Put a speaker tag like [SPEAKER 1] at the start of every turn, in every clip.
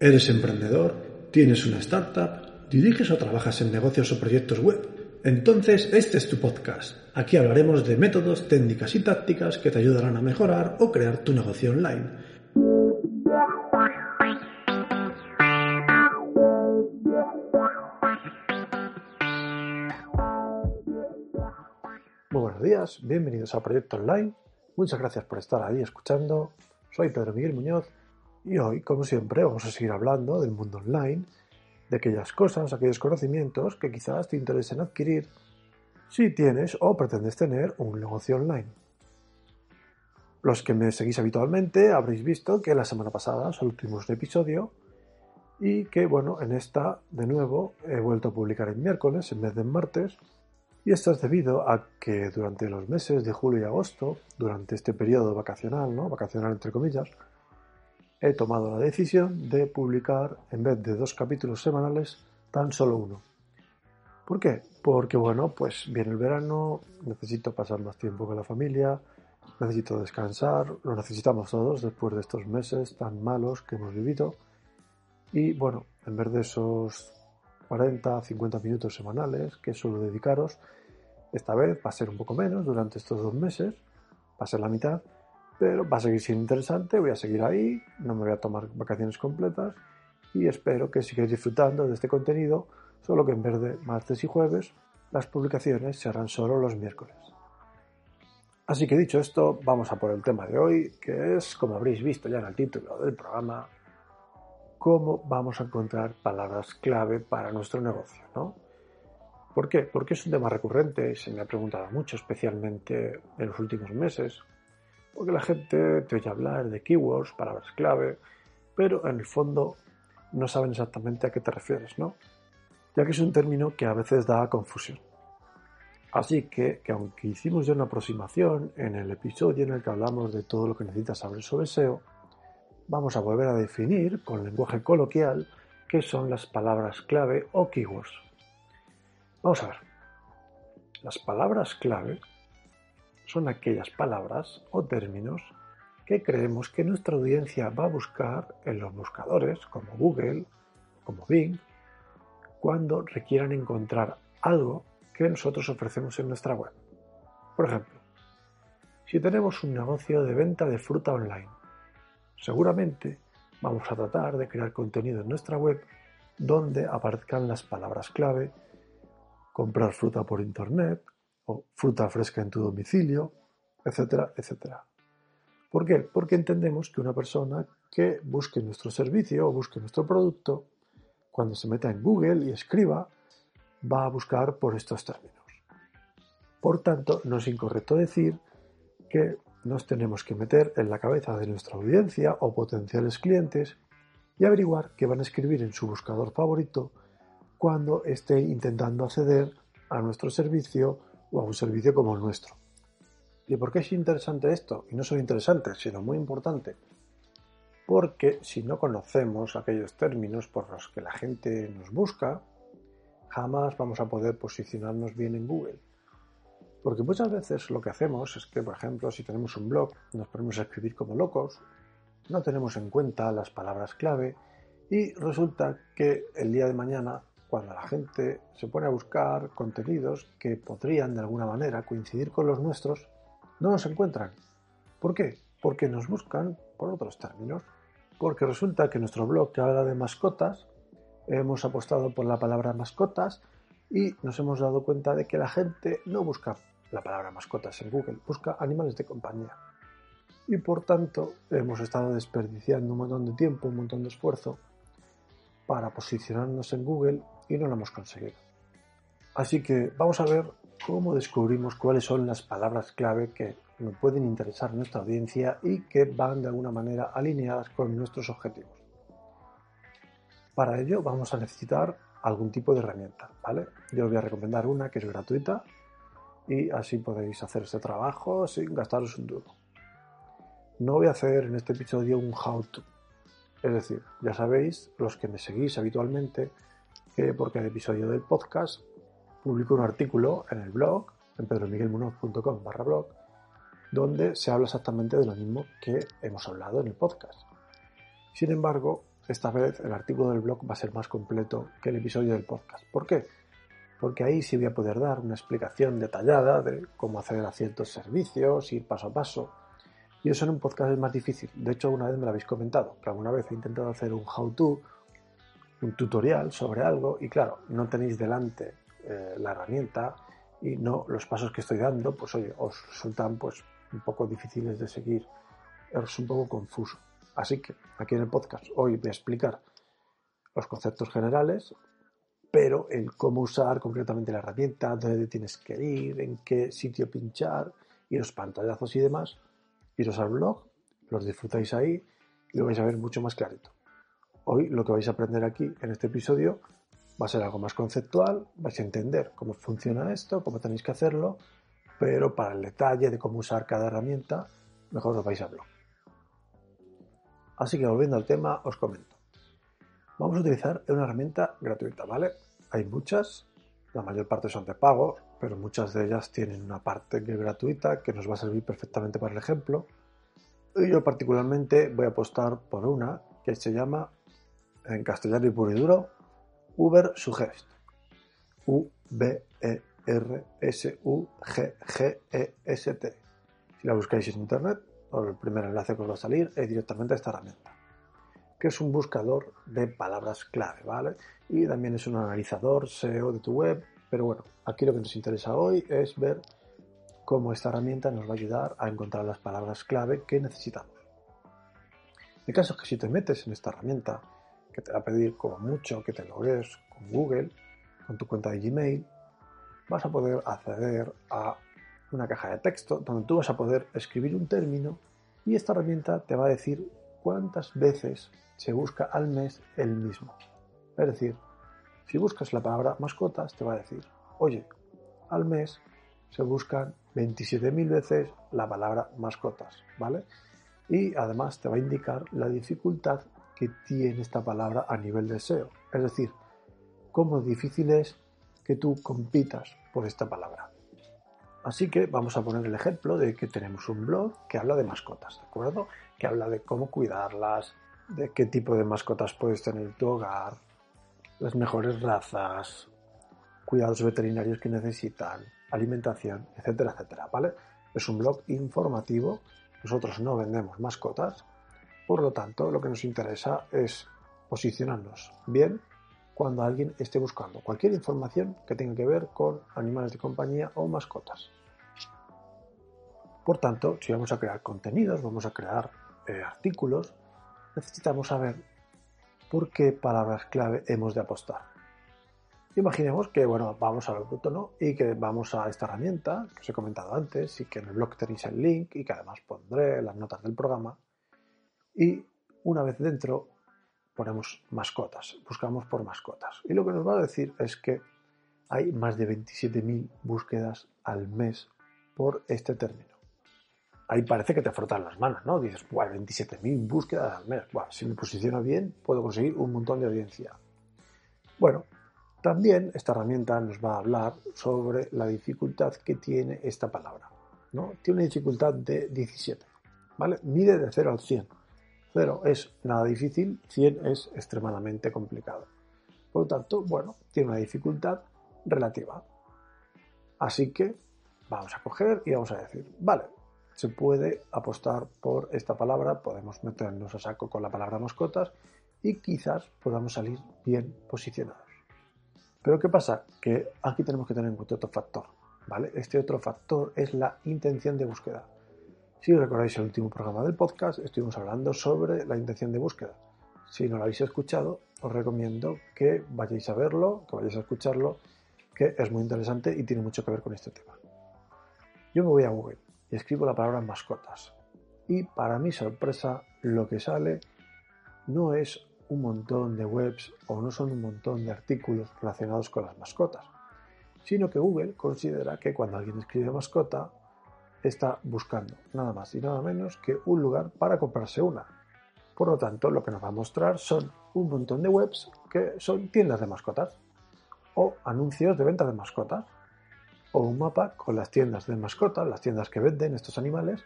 [SPEAKER 1] ¿Eres emprendedor? ¿Tienes una startup? ¿Diriges o trabajas en negocios o proyectos web? Entonces este es tu podcast. Aquí hablaremos de métodos, técnicas y tácticas que te ayudarán a mejorar o crear tu negocio online. Muy buenos días, bienvenidos a Proyecto Online. Muchas gracias por estar ahí escuchando. Soy Pedro Miguel Muñoz y hoy, como siempre, vamos a seguir hablando del mundo online, de aquellas cosas, aquellos conocimientos que quizás te interesen adquirir si tienes o pretendes tener un negocio online. Los que me seguís habitualmente habréis visto que la semana pasada solo tuvimos un episodio y que, bueno, en esta, de nuevo, he vuelto a publicar el miércoles en vez de martes. Y esto es debido a que durante los meses de julio y agosto, durante este periodo vacacional, ¿no? Vacacional entre comillas, he tomado la decisión de publicar, en vez de dos capítulos semanales, tan solo uno. ¿Por qué? Porque, bueno, pues viene el verano, necesito pasar más tiempo con la familia, necesito descansar, lo necesitamos todos después de estos meses tan malos que hemos vivido. Y, bueno, en vez de esos 40, 50 minutos semanales que suelo dedicaros, esta vez va a ser un poco menos durante estos dos meses, va a ser la mitad, pero va a seguir siendo interesante, voy a seguir ahí, no me voy a tomar vacaciones completas y espero que sigáis disfrutando de este contenido, solo que en vez de martes y jueves, las publicaciones serán solo los miércoles. Así que dicho esto, vamos a por el tema de hoy, que es, como habréis visto ya en el título del programa, cómo vamos a encontrar palabras clave para nuestro negocio, ¿no? ¿Por qué? Porque es un tema recurrente, se me ha preguntado mucho, especialmente en los últimos meses, porque la gente te oye hablar de keywords, palabras clave, pero en el fondo no saben exactamente a qué te refieres, ¿no? Ya que es un término que a veces da confusión. Así que, que aunque hicimos ya una aproximación en el episodio en el que hablamos de todo lo que necesitas saber sobre SEO, vamos a volver a definir con lenguaje coloquial qué son las palabras clave o keywords. Vamos a ver. Las palabras clave son aquellas palabras o términos que creemos que nuestra audiencia va a buscar en los buscadores como Google, como Bing, cuando requieran encontrar algo que nosotros ofrecemos en nuestra web. Por ejemplo, si tenemos un negocio de venta de fruta online, seguramente vamos a tratar de crear contenido en nuestra web donde aparezcan las palabras clave comprar fruta por internet, o fruta fresca en tu domicilio, etcétera, etcétera. ¿Por qué? Porque entendemos que una persona que busque nuestro servicio o busque nuestro producto, cuando se meta en Google y escriba, va a buscar por estos términos. Por tanto, no es incorrecto decir que nos tenemos que meter en la cabeza de nuestra audiencia o potenciales clientes y averiguar qué van a escribir en su buscador favorito cuando esté intentando acceder a nuestro servicio o a un servicio como el nuestro. ¿Y por qué es interesante esto? Y no solo interesante, sino muy importante. Porque si no conocemos aquellos términos por los que la gente nos busca, jamás vamos a poder posicionarnos bien en Google. Porque muchas veces lo que hacemos es que, por ejemplo, si tenemos un blog, nos ponemos a escribir como locos, no tenemos en cuenta las palabras clave y resulta que el día de mañana cuando la gente se pone a buscar contenidos que podrían de alguna manera coincidir con los nuestros, no nos encuentran. ¿Por qué? Porque nos buscan por otros términos. Porque resulta que nuestro blog que habla de mascotas, hemos apostado por la palabra mascotas y nos hemos dado cuenta de que la gente no busca la palabra mascotas en Google, busca animales de compañía. Y por tanto hemos estado desperdiciando un montón de tiempo, un montón de esfuerzo para posicionarnos en Google y no lo hemos conseguido. Así que vamos a ver cómo descubrimos cuáles son las palabras clave que nos pueden interesar a nuestra audiencia y que van de alguna manera alineadas con nuestros objetivos. Para ello vamos a necesitar algún tipo de herramienta, ¿vale? Yo os voy a recomendar una que es gratuita y así podéis hacer este trabajo sin gastaros un duro. No voy a hacer en este episodio un how-to, es decir, ya sabéis, los que me seguís habitualmente, por cada episodio del podcast publico un artículo en el blog, en pedromiguelmunoz.com barra blog, donde se habla exactamente de lo mismo que hemos hablado en el podcast. Sin embargo, esta vez el artículo del blog va a ser más completo que el episodio del podcast. ¿Por qué? Porque ahí sí voy a poder dar una explicación detallada de cómo acceder a ciertos servicios, ir paso a paso. Y eso en un podcast es más difícil. De hecho, una vez me lo habéis comentado, que alguna vez he intentado hacer un how-to, un tutorial sobre algo, y claro, no tenéis delante eh, la herramienta y no los pasos que estoy dando, pues oye, os resultan pues un poco difíciles de seguir. Es un poco confuso. Así que aquí en el podcast hoy voy a explicar los conceptos generales, pero el cómo usar concretamente la herramienta, dónde tienes que ir, en qué sitio pinchar y los pantallazos y demás, iros al blog, los disfrutáis ahí y lo vais a ver mucho más clarito. Hoy lo que vais a aprender aquí en este episodio va a ser algo más conceptual, vais a entender cómo funciona esto, cómo tenéis que hacerlo, pero para el detalle de cómo usar cada herramienta, mejor os vais al blog. Así que volviendo al tema, os comento. Vamos a utilizar una herramienta gratuita, ¿vale? Hay muchas, la mayor parte son de pago, pero muchas de ellas tienen una parte gratuita que nos va a servir perfectamente para el ejemplo. Y yo particularmente voy a apostar por una que se llama, en castellano y puro y duro, Uber Suggest. U-B-E-R-S-U-G-G-E-S-T. Si la buscáis en internet, el primer enlace que os va a salir es directamente a esta herramienta, que es un buscador de palabras clave, ¿vale? Y también es un analizador SEO de tu web, pero bueno, aquí lo que nos interesa hoy es ver cómo esta herramienta nos va a ayudar a encontrar las palabras clave que necesitamos. El caso es que si te metes en esta herramienta, te va a pedir como mucho que te logues con Google, con tu cuenta de Gmail, vas a poder acceder a una caja de texto donde tú vas a poder escribir un término y esta herramienta te va a decir cuántas veces se busca al mes el mismo. Es decir, si buscas la palabra mascotas, te va a decir, oye, al mes se buscan 27.000 veces la palabra mascotas, ¿vale? Y además te va a indicar la dificultad que tiene esta palabra a nivel de SEO. Es decir, cómo difícil es que tú compitas por esta palabra. Así que vamos a poner el ejemplo de que tenemos un blog que habla de mascotas, ¿de acuerdo? Que habla de cómo cuidarlas, de qué tipo de mascotas puedes tener en tu hogar, las mejores razas, cuidados veterinarios que necesitan, alimentación, etcétera, etcétera, ¿vale? Es un blog informativo, nosotros no vendemos mascotas, por lo tanto, lo que nos interesa es posicionarnos bien cuando alguien esté buscando cualquier información que tenga que ver con animales de compañía o mascotas. Por tanto, si vamos a crear contenidos, vamos a crear eh, artículos, necesitamos saber por qué palabras clave hemos de apostar. Imaginemos que bueno, vamos a lo bruto ¿no? y que vamos a esta herramienta que os he comentado antes y que en el blog tenéis el link y que además pondré las notas del programa. Y una vez dentro ponemos mascotas, buscamos por mascotas. Y lo que nos va a decir es que hay más de 27.000 búsquedas al mes por este término ahí parece que te frotan las manos, ¿no? Dices, ¡buah! 27.000 búsquedas al mes. Si me posiciono bien, puedo conseguir un montón de audiencia. Bueno, también esta herramienta nos va a hablar sobre la dificultad que tiene esta palabra. ¿no? Tiene una dificultad de 17. ¿vale? Mide de 0 al 100. 0 es nada difícil, 100 es extremadamente complicado. Por lo tanto, bueno, tiene una dificultad relativa. Así que vamos a coger y vamos a decir, vale, se puede apostar por esta palabra, podemos meternos a saco con la palabra mascotas y quizás podamos salir bien posicionados. Pero ¿qué pasa? Que aquí tenemos que tener en cuenta otro factor, ¿vale? Este otro factor es la intención de búsqueda. Si recordáis el último programa del podcast, estuvimos hablando sobre la intención de búsqueda. Si no lo habéis escuchado, os recomiendo que vayáis a verlo, que vayáis a escucharlo, que es muy interesante y tiene mucho que ver con este tema. Yo me voy a Google y escribo la palabra mascotas. Y para mi sorpresa, lo que sale no es un montón de webs o no son un montón de artículos relacionados con las mascotas, sino que Google considera que cuando alguien escribe mascota, está buscando nada más y nada menos que un lugar para comprarse una. Por lo tanto, lo que nos va a mostrar son un montón de webs que son tiendas de mascotas o anuncios de venta de mascotas o un mapa con las tiendas de mascotas, las tiendas que venden estos animales,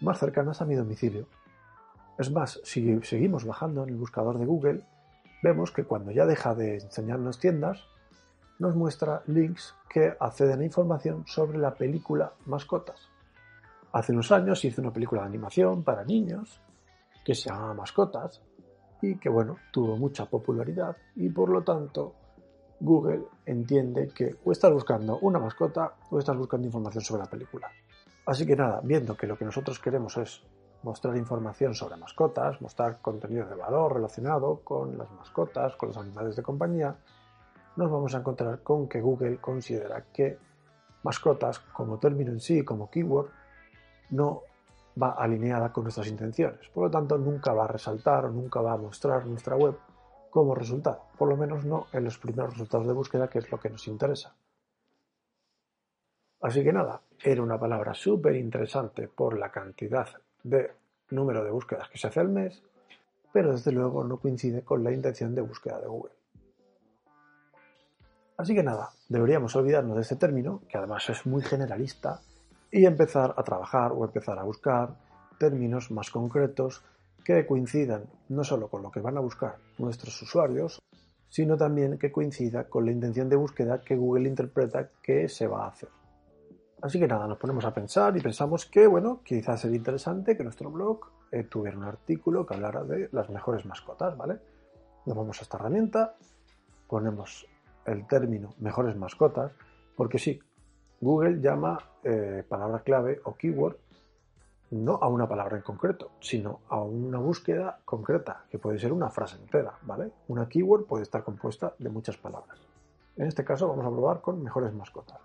[SPEAKER 1] más cercanas a mi domicilio. Es más, si seguimos bajando en el buscador de Google, vemos que cuando ya deja de enseñarnos tiendas, nos muestra links que acceden a información sobre la película Mascotas. Hace unos años hizo una película de animación para niños que se llama Mascotas y que bueno, tuvo mucha popularidad y por lo tanto Google entiende que o estás buscando una mascota o estás buscando información sobre la película. Así que nada, viendo que lo que nosotros queremos es mostrar información sobre mascotas, mostrar contenido de valor relacionado con las mascotas, con los animales de compañía, nos vamos a encontrar con que Google considera que mascotas como término en sí, como keyword, no va alineada con nuestras intenciones. Por lo tanto, nunca va a resaltar o nunca va a mostrar nuestra web como resultado. Por lo menos no en los primeros resultados de búsqueda, que es lo que nos interesa. Así que nada, era una palabra súper interesante por la cantidad de número de búsquedas que se hace al mes, pero desde luego no coincide con la intención de búsqueda de Google. Así que nada, deberíamos olvidarnos de este término, que además es muy generalista, y empezar a trabajar o empezar a buscar términos más concretos que coincidan no solo con lo que van a buscar nuestros usuarios, sino también que coincida con la intención de búsqueda que Google interpreta que se va a hacer. Así que nada, nos ponemos a pensar y pensamos que, bueno, quizás sería interesante que nuestro blog eh, tuviera un artículo que hablara de las mejores mascotas, ¿vale? Nos vamos a esta herramienta, ponemos el término mejores mascotas, porque sí, Google llama eh, palabra clave o keyword no a una palabra en concreto, sino a una búsqueda concreta, que puede ser una frase entera, ¿vale? Una keyword puede estar compuesta de muchas palabras. En este caso vamos a probar con mejores mascotas.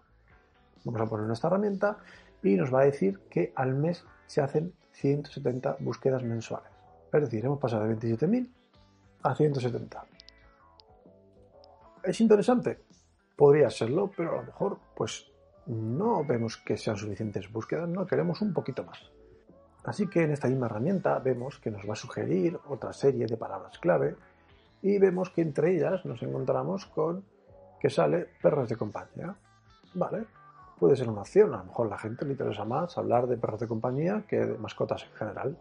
[SPEAKER 1] Vamos a poner nuestra herramienta y nos va a decir que al mes se hacen 170 búsquedas mensuales. Es decir, hemos pasado de 27.000 a 170. ¿Es interesante? Podría serlo, pero a lo mejor pues no vemos que sean suficientes búsquedas, no queremos un poquito más. Así que en esta misma herramienta vemos que nos va a sugerir otra serie de palabras clave y vemos que entre ellas nos encontramos con que sale perros de compañía. Vale, puede ser una opción, a lo mejor la gente le interesa más hablar de perros de compañía que de mascotas en general.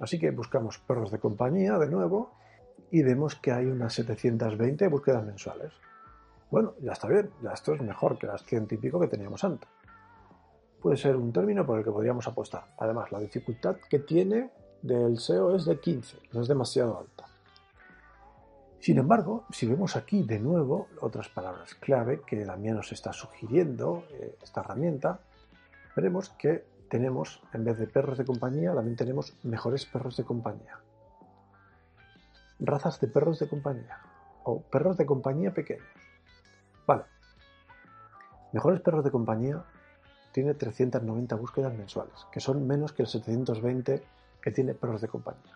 [SPEAKER 1] Así que buscamos perros de compañía de nuevo y vemos que hay unas 720 búsquedas mensuales. Bueno, ya está bien, ya esto es mejor que las 100 y pico que teníamos antes. Puede ser un término por el que podríamos apostar. Además, la dificultad que tiene del SEO es de 15, no es demasiado alta. Sin embargo, si vemos aquí de nuevo otras palabras clave que también nos está sugiriendo eh, esta herramienta, veremos que tenemos, en vez de perros de compañía, también tenemos mejores perros de compañía. Razas de perros de compañía o perros de compañía pequeños. Vale. Mejores perros de compañía tiene 390 búsquedas mensuales, que son menos que el 720 que tiene perros de compañía.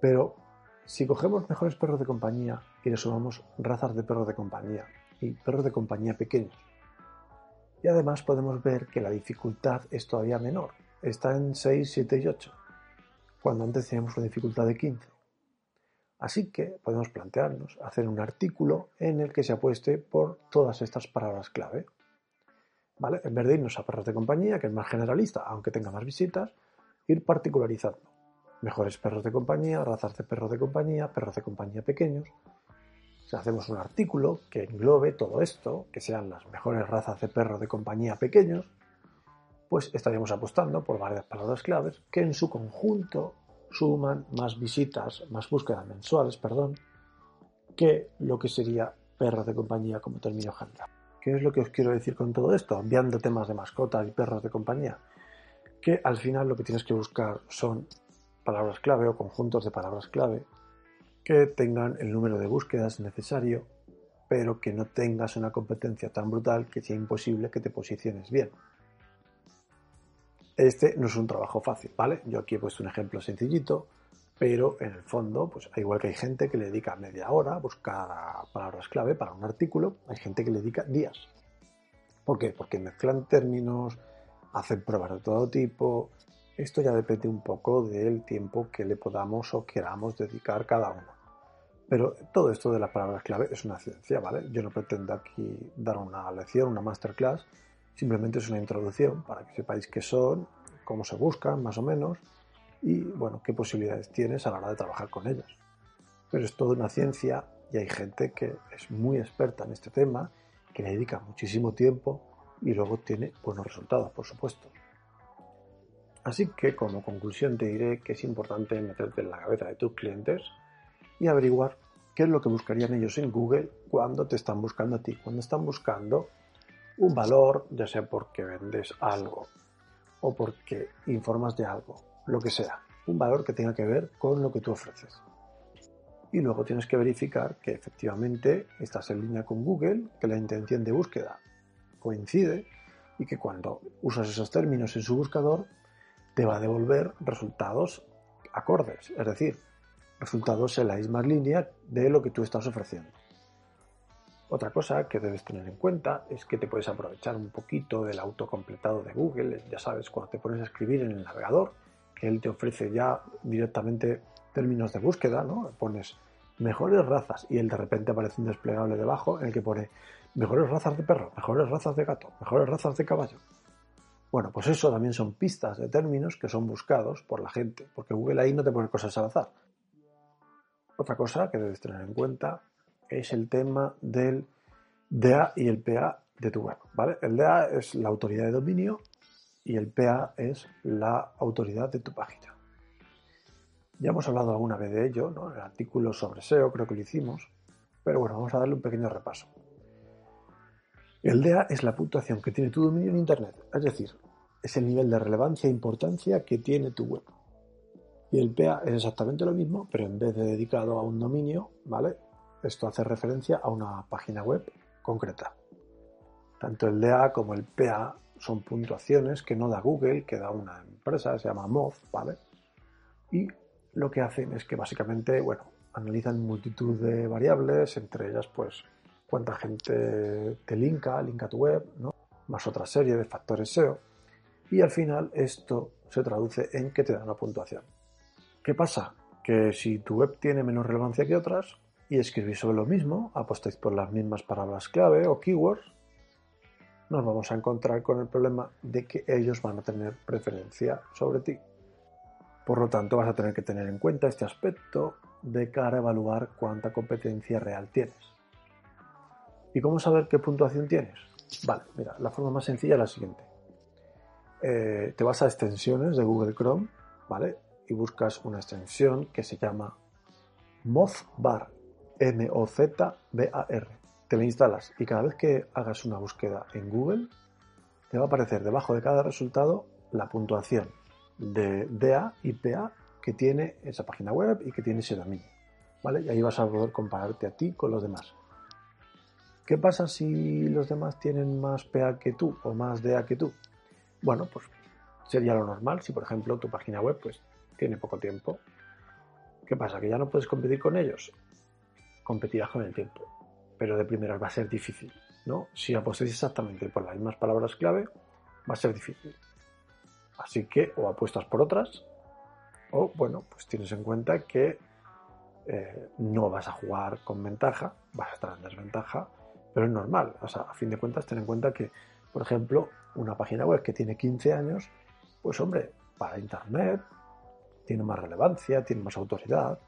[SPEAKER 1] Pero si cogemos mejores perros de compañía y le sumamos razas de perros de compañía y perros de compañía pequeños, y además podemos ver que la dificultad es todavía menor, está en 6, 7 y 8, cuando antes teníamos una dificultad de 15. Así que podemos plantearnos hacer un artículo en el que se apueste por todas estas palabras clave. ¿Vale? En vez de irnos a perros de compañía, que es más generalista, aunque tenga más visitas, ir particularizando. Mejores perros de compañía, razas de perros de compañía, perros de compañía pequeños. Si hacemos un artículo que englobe todo esto, que sean las mejores razas de perros de compañía pequeños, pues estaríamos apostando por varias palabras claves que en su conjunto suman más visitas, más búsquedas mensuales, perdón, que lo que sería perros de compañía como término general. ¿Qué es lo que os quiero decir con todo esto? Enviando temas de mascotas y perros de compañía. Que al final lo que tienes que buscar son palabras clave o conjuntos de palabras clave que tengan el número de búsquedas necesario, pero que no tengas una competencia tan brutal que sea imposible que te posiciones bien. Este no es un trabajo fácil, ¿vale? Yo aquí he puesto un ejemplo sencillito, pero en el fondo, pues igual que hay gente que le dedica media hora a buscar palabras clave para un artículo, hay gente que le dedica días. ¿Por qué? Porque mezclan términos, hacen pruebas de todo tipo. Esto ya depende un poco del tiempo que le podamos o queramos dedicar cada uno. Pero todo esto de las palabras clave es una ciencia, ¿vale? Yo no pretendo aquí dar una lección, una masterclass, Simplemente es una introducción para que sepáis qué son, cómo se buscan, más o menos, y, bueno, qué posibilidades tienes a la hora de trabajar con ellas. Pero es toda una ciencia y hay gente que es muy experta en este tema, que le dedica muchísimo tiempo y luego tiene buenos resultados, por supuesto. Así que como conclusión te diré que es importante meterte en la cabeza de tus clientes y averiguar qué es lo que buscarían ellos en Google cuando te están buscando a ti, cuando están buscando un valor, ya sea porque vendes algo o porque informas de algo, lo que sea, un valor que tenga que ver con lo que tú ofreces. Y luego tienes que verificar que efectivamente estás en línea con Google, que la intención de búsqueda coincide y que cuando usas esos términos en su buscador te va a devolver resultados acordes, es decir, resultados en la misma línea de lo que tú estás ofreciendo. Otra cosa que debes tener en cuenta es que te puedes aprovechar un poquito del autocompletado de Google, ya sabes, cuando te pones a escribir en el navegador, que él te ofrece ya directamente términos de búsqueda, ¿no? Pones mejores razas y él de repente aparece un desplegable debajo en el que pone mejores razas de perro, mejores razas de gato, mejores razas de caballo. Bueno, pues eso también son pistas de términos que son buscados por la gente, porque Google ahí no te pone cosas al azar. Otra cosa que debes tener en cuenta es el tema del DA y el PA de tu web. ¿vale? El DA es la autoridad de dominio y el PA es la autoridad de tu página. Ya hemos hablado alguna vez de ello, ¿no? el artículo sobre SEO creo que lo hicimos, pero bueno, vamos a darle un pequeño repaso. El DA es la puntuación que tiene tu dominio en Internet, es decir, es el nivel de relevancia e importancia que tiene tu web. Y el PA es exactamente lo mismo, pero en vez de dedicado a un dominio, ¿vale? Esto hace referencia a una página web concreta. Tanto el DA como el PA son puntuaciones que no da Google, que da una empresa, se llama Moz, ¿vale? Y lo que hacen es que básicamente, bueno, analizan multitud de variables, entre ellas, pues, cuánta gente te linka, linka tu web, ¿no? Más otra serie de factores SEO. Y al final esto se traduce en que te da una puntuación. ¿Qué pasa? Que si tu web tiene menos relevancia que otras y escribís sobre lo mismo, apostáis por las mismas palabras clave o keywords, nos vamos a encontrar con el problema de que ellos van a tener preferencia sobre ti. Por lo tanto, vas a tener que tener en cuenta este aspecto de cara a evaluar cuánta competencia real tienes. ¿Y cómo saber qué puntuación tienes? Vale, mira, la forma más sencilla es la siguiente. Eh, te vas a extensiones de Google Chrome, ¿vale? y buscas una extensión que se llama Mozbar, M-O-Z-B-A-R. Te la instalas y cada vez que hagas una búsqueda en Google, te va a aparecer debajo de cada resultado la puntuación de DA y PA que tiene esa página web y que tiene ese dominio. ¿Vale? Y ahí vas a poder compararte a ti con los demás. ¿Qué pasa si los demás tienen más PA que tú o más DA que tú? Bueno, pues sería lo normal si por ejemplo tu página web pues tiene poco tiempo. ¿Qué pasa? ¿Que ya no puedes competir con ellos? Competirás con el tiempo, pero de primeras va a ser difícil, ¿no? Si apostáis exactamente por las mismas palabras clave, va a ser difícil. Así que o apuestas por otras, o bueno, pues tienes en cuenta que eh, no vas a jugar con ventaja, vas a estar en desventaja, pero es normal. O sea, a fin de cuentas, ten en cuenta que, por ejemplo, una página web que tiene 15 años, pues hombre, para Internet tiene más relevancia, tiene más autoridad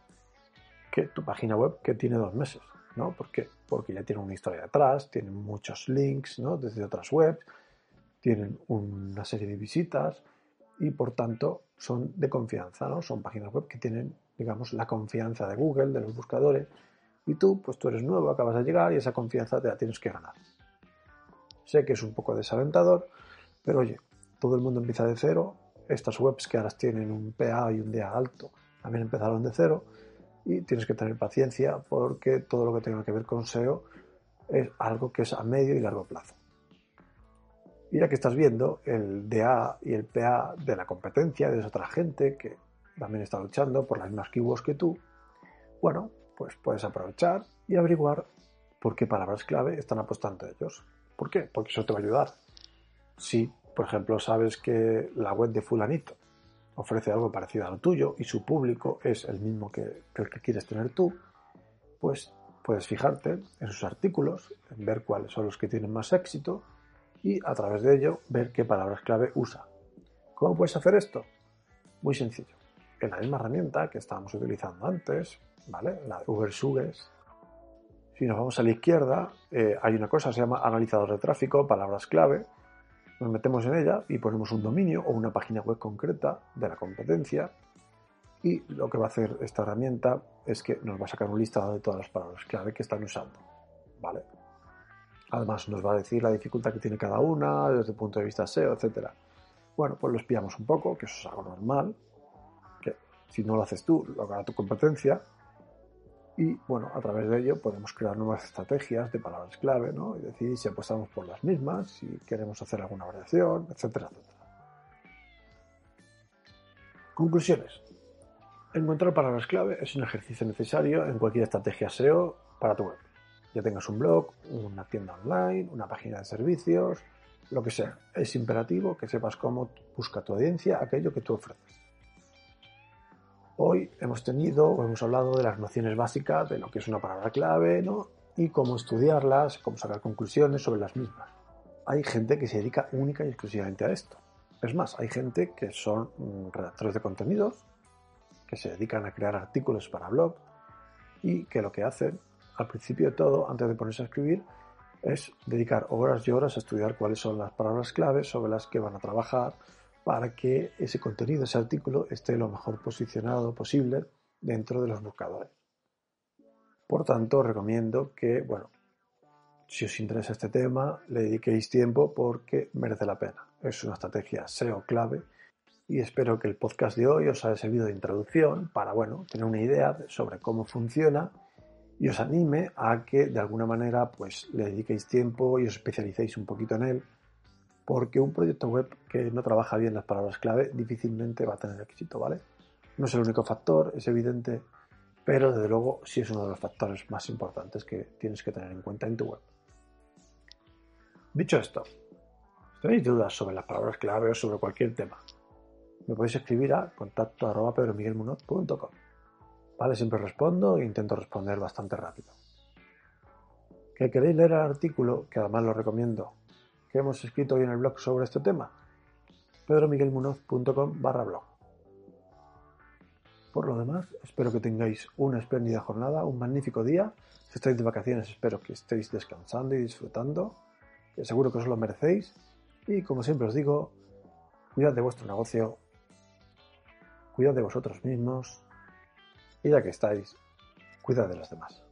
[SPEAKER 1] que tu página web que tiene dos meses. ¿no? ¿Por? Porque ya tiene una historia detrás, tienen muchos links ¿no? desde otras webs, tienen una serie de visitas y por tanto son de confianza, ¿no? Son páginas web que tienen, digamos, la confianza de Google, de los buscadores, y tú, pues tú eres nuevo, acabas de llegar y esa confianza te la tienes que ganar. Sé que es un poco desalentador, pero oye, todo el mundo empieza de cero estas webs que ahora tienen un PA y un DA alto también empezaron de cero y tienes que tener paciencia porque todo lo que tenga que ver con SEO es algo que es a medio y largo plazo. Mira que estás viendo el DA y el PA de la competencia, de esa otra gente que también está luchando por las mismas keywords que tú. Bueno, pues puedes aprovechar y averiguar por qué palabras clave están apostando ellos. ¿Por qué? Porque eso te va a ayudar. Si por ejemplo, sabes que la web de fulanito ofrece algo parecido a lo tuyo y su público es el mismo que, el que quieres tener tú, pues puedes fijarte en sus artículos, ver cuáles son los que tienen más éxito y a través de ello ver qué palabras clave usa. ¿Cómo puedes hacer esto? Muy sencillo. en la misma herramienta que estábamos utilizando antes, ¿vale? La Ubersuggest. Si nos vamos a la izquierda, eh, hay una cosa que se llama analizador de tráfico, palabras clave. Nos metemos en ella y ponemos un dominio o una página web concreta de la competencia. Y lo que va a hacer esta herramienta es que nos va a sacar un listado de todas las palabras clave que están usando. ¿Vale? Además nos va a decir la dificultad que tiene cada una desde el punto de vista SEO, etc. Bueno, pues lo espiamos un poco, que eso es algo normal, que si no lo haces tú, lo hará tu competencia. Y bueno, a través de ello podemos crear nuevas estrategias de palabras clave, ¿no? Y decidir si apostamos por las mismas, si queremos hacer alguna variación, etcétera, etcétera. Conclusiones. Encontrar palabras clave es un ejercicio necesario en cualquier estrategia SEO para tu web ya tengas un blog, una tienda online, una página de servicios, lo que sea. Es imperativo que sepas cómo busca tu audiencia aquello que tú ofreces. Hoy hemos tenido o hemos hablado de las nociones básicas de lo que es una palabra clave. Y cómo estudiarlas, cómo sacar conclusiones sobre las mismas. Hay gente que se dedica única y exclusivamente a esto. Es más, hay gente que son mm, redactores de contenidos, que se dedican a crear artículos para blog y que lo que hacen al principio de todo, antes de ponerse a escribir, es dedicar horas y horas a estudiar cuáles son las palabras claves sobre las que van a trabajar para que ese contenido, ese artículo, esté lo mejor posicionado posible dentro de los buscadores. Por tanto, recomiendo que, bueno, si os interesa este tema, le dediquéis tiempo porque merece la pena. Es una estrategia SEO clave y espero que el podcast de hoy os haya servido de introducción para, bueno, tener una idea sobre cómo funciona y os anime a que de alguna manera pues le dediquéis tiempo y os especialicéis un poquito en él, porque un proyecto web que no trabaja bien las palabras clave difícilmente va a tener éxito, ¿vale? No es el único factor, es evidente, pero desde luego sí es uno de los factores más importantes que tienes que tener en cuenta en tu web. Dicho esto, si tenéis dudas sobre las palabras clave o sobre cualquier tema, me podéis escribir a contacto ¿Vale? Siempre respondo e intento responder bastante rápido. ¿Que queréis leer el artículo, que además lo recomiendo, que hemos escrito hoy en el blog sobre este tema? pedromiguelmunoz.com barra blog. Por lo demás, espero que tengáis una espléndida jornada, un magnífico día. Si estáis de vacaciones, espero que estéis descansando y disfrutando, que seguro que os lo merecéis. Y como siempre os digo, cuidad de vuestro negocio, cuidad de vosotros mismos y ya que estáis, cuidad de los demás.